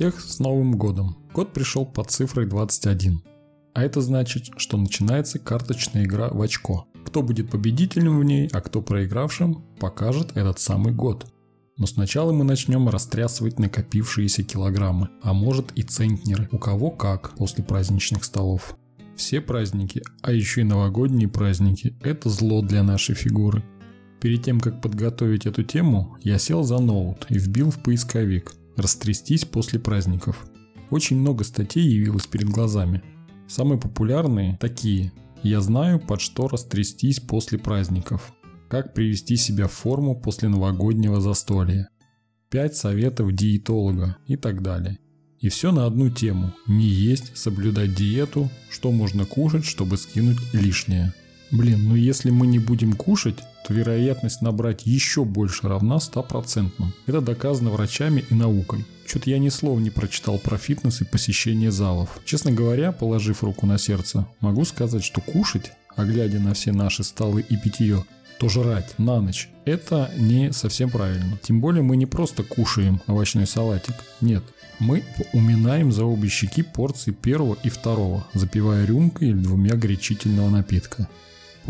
Всех с Новым годом! Год пришел под цифрой 21. А это значит, что начинается карточная игра в очко. Кто будет победителем в ней, а кто проигравшим, покажет этот самый год. Но сначала мы начнем растрясывать накопившиеся килограммы, а может и центнеры, у кого как после праздничных столов. Все праздники, а еще и новогодние праздники – это зло для нашей фигуры. Перед тем, как подготовить эту тему, я сел за ноут и вбил в поисковик «Растрястись после праздников». Очень много статей явилось перед глазами. Самые популярные такие «Я знаю, под что растрястись после праздников», «Как привести себя в форму после новогоднего застолья», «5 советов диетолога» и так далее. И все на одну тему – не есть, соблюдать диету, что можно кушать, чтобы скинуть лишнее. Блин, ну если мы не будем кушать, то вероятность набрать еще больше равна 100%. Это доказано врачами и наукой. Что-то я ни слова не прочитал про фитнес и посещение залов. Честно говоря, положив руку на сердце, могу сказать, что кушать, а глядя на все наши столы и питье, то жрать на ночь – это не совсем правильно. Тем более мы не просто кушаем овощной салатик. Нет, мы уминаем за обе щеки порции первого и второго, запивая рюмкой или двумя горячительного напитка.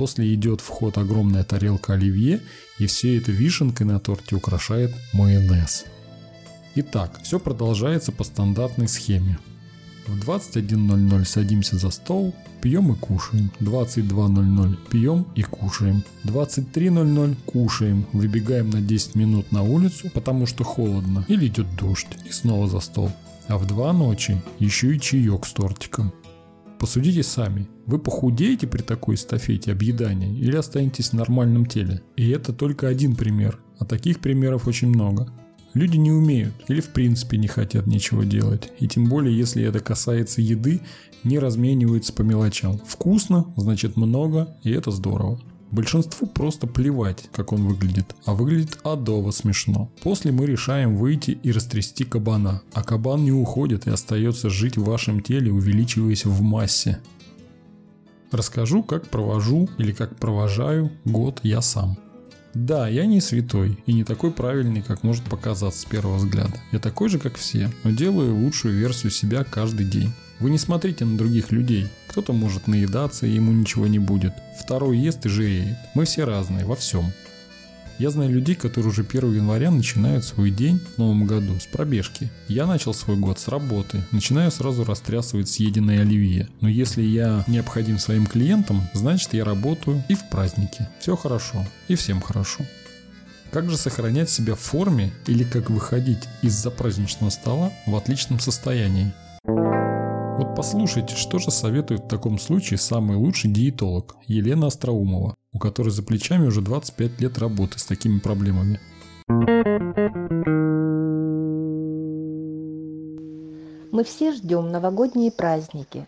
После идет в ход огромная тарелка оливье, и все это вишенкой на торте украшает майонез. Итак, все продолжается по стандартной схеме. В 21.00 садимся за стол, пьем и кушаем. 22.00 пьем и кушаем. 23.00 кушаем, выбегаем на 10 минут на улицу, потому что холодно, или идет дождь, и снова за стол. А в 2 ночи еще и чаек с тортиком. Посудите сами, вы похудеете при такой эстафете объедания или останетесь в нормальном теле? И это только один пример, а таких примеров очень много. Люди не умеют или в принципе не хотят ничего делать. И тем более, если это касается еды, не размениваются по мелочам. Вкусно, значит много, и это здорово. Большинству просто плевать, как он выглядит, а выглядит адово смешно. После мы решаем выйти и растрясти кабана, а кабан не уходит и остается жить в вашем теле, увеличиваясь в массе. Расскажу, как провожу или как провожаю год я сам. Да, я не святой и не такой правильный, как может показаться с первого взгляда. Я такой же, как все, но делаю лучшую версию себя каждый день. Вы не смотрите на других людей. Кто-то может наедаться и ему ничего не будет. Второй ест и жиреет. Мы все разные во всем. Я знаю людей, которые уже 1 января начинают свой день в новом году с пробежки. Я начал свой год с работы, начинаю сразу растрясывать съеденное оливье. Но если я необходим своим клиентам, значит я работаю и в празднике. Все хорошо, и всем хорошо. Как же сохранять себя в форме или как выходить из-за праздничного стола в отличном состоянии? Послушайте, что же советует в таком случае самый лучший диетолог Елена Остроумова, у которой за плечами уже 25 лет работы с такими проблемами. Мы все ждем новогодние праздники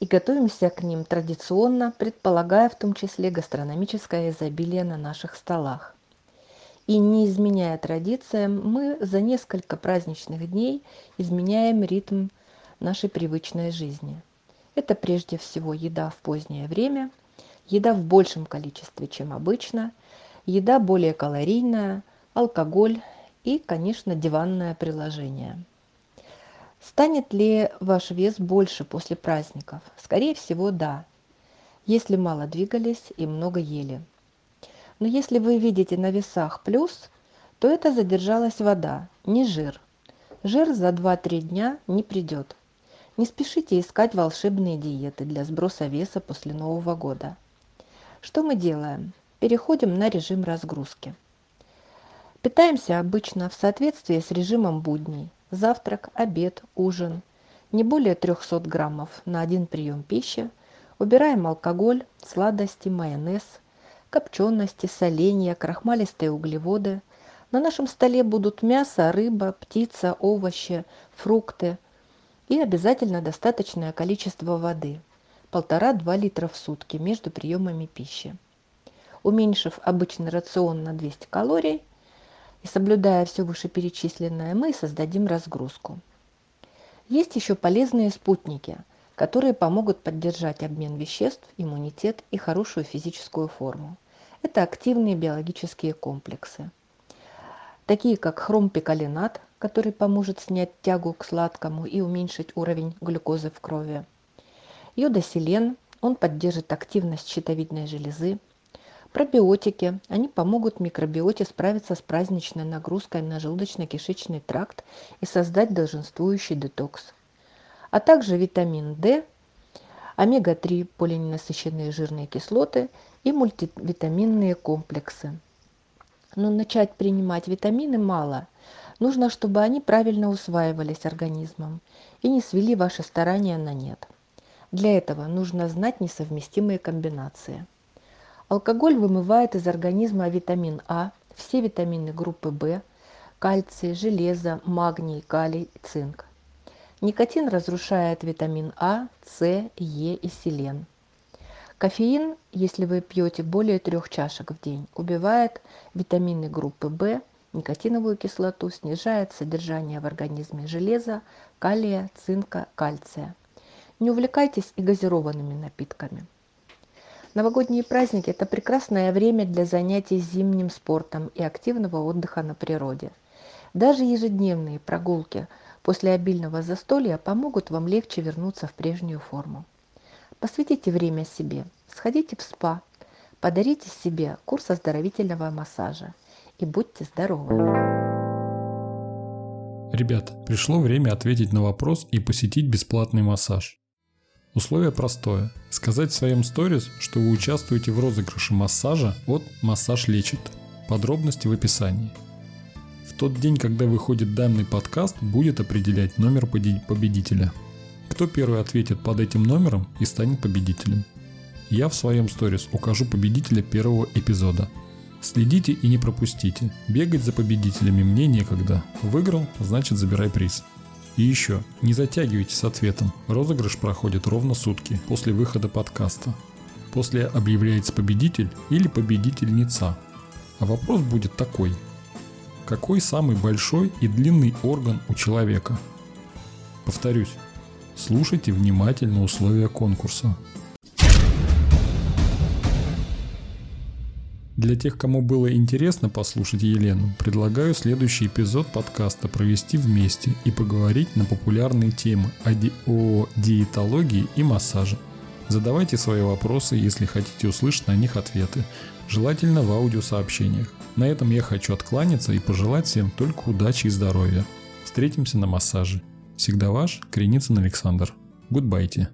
и готовимся к ним традиционно, предполагая в том числе гастрономическое изобилие на наших столах. И не изменяя традициям, мы за несколько праздничных дней изменяем ритм нашей привычной жизни. Это прежде всего еда в позднее время, еда в большем количестве, чем обычно, еда более калорийная, алкоголь и, конечно, диванное приложение. Станет ли ваш вес больше после праздников? Скорее всего, да, если мало двигались и много ели. Но если вы видите на весах плюс, то это задержалась вода, не жир. Жир за 2-3 дня не придет. Не спешите искать волшебные диеты для сброса веса после Нового года. Что мы делаем? Переходим на режим разгрузки. Питаемся обычно в соответствии с режимом будней. Завтрак, обед, ужин. Не более 300 граммов на один прием пищи. Убираем алкоголь, сладости, майонез, копчености, соленья, крахмалистые углеводы. На нашем столе будут мясо, рыба, птица, овощи, фрукты – и обязательно достаточное количество воды – 1,5-2 литра в сутки между приемами пищи. Уменьшив обычный рацион на 200 калорий и соблюдая все вышеперечисленное, мы создадим разгрузку. Есть еще полезные спутники, которые помогут поддержать обмен веществ, иммунитет и хорошую физическую форму. Это активные биологические комплексы. Такие как хромпикалинат, который поможет снять тягу к сладкому и уменьшить уровень глюкозы в крови. Йодоселен, он поддержит активность щитовидной железы. Пробиотики, они помогут микробиоте справиться с праздничной нагрузкой на желудочно-кишечный тракт и создать долженствующий детокс. А также витамин D, омега-3 полиненасыщенные жирные кислоты и мультивитаминные комплексы. Но начать принимать витамины мало. Нужно, чтобы они правильно усваивались организмом и не свели ваши старания на нет. Для этого нужно знать несовместимые комбинации. Алкоголь вымывает из организма витамин А, все витамины группы В, кальций, железо, магний, калий, цинк. Никотин разрушает витамин А, С, Е и селен. Кофеин, если вы пьете более трех чашек в день, убивает витамины группы В, никотиновую кислоту, снижает содержание в организме железа, калия, цинка, кальция. Не увлекайтесь и газированными напитками. Новогодние праздники – это прекрасное время для занятий зимним спортом и активного отдыха на природе. Даже ежедневные прогулки после обильного застолья помогут вам легче вернуться в прежнюю форму. Посвятите время себе, сходите в спа, подарите себе курс оздоровительного массажа и будьте здоровы! Ребята, пришло время ответить на вопрос и посетить бесплатный массаж. Условие простое. Сказать в своем сторис, что вы участвуете в розыгрыше массажа от «Массаж лечит». Подробности в описании. В тот день, когда выходит данный подкаст, будет определять номер победителя. Кто первый ответит под этим номером и станет победителем. Я в своем сторис укажу победителя первого эпизода – Следите и не пропустите. Бегать за победителями мне некогда. Выиграл, значит забирай приз. И еще, не затягивайте с ответом. Розыгрыш проходит ровно сутки после выхода подкаста. После объявляется победитель или победительница. А вопрос будет такой. Какой самый большой и длинный орган у человека? Повторюсь, слушайте внимательно условия конкурса. Для тех, кому было интересно послушать Елену, предлагаю следующий эпизод подкаста провести вместе и поговорить на популярные темы о, ди- о диетологии и массаже. Задавайте свои вопросы, если хотите услышать на них ответы, желательно в аудиосообщениях. На этом я хочу откланяться и пожелать всем только удачи и здоровья. Встретимся на массаже. Всегда ваш Креницын Александр. Гудбайте.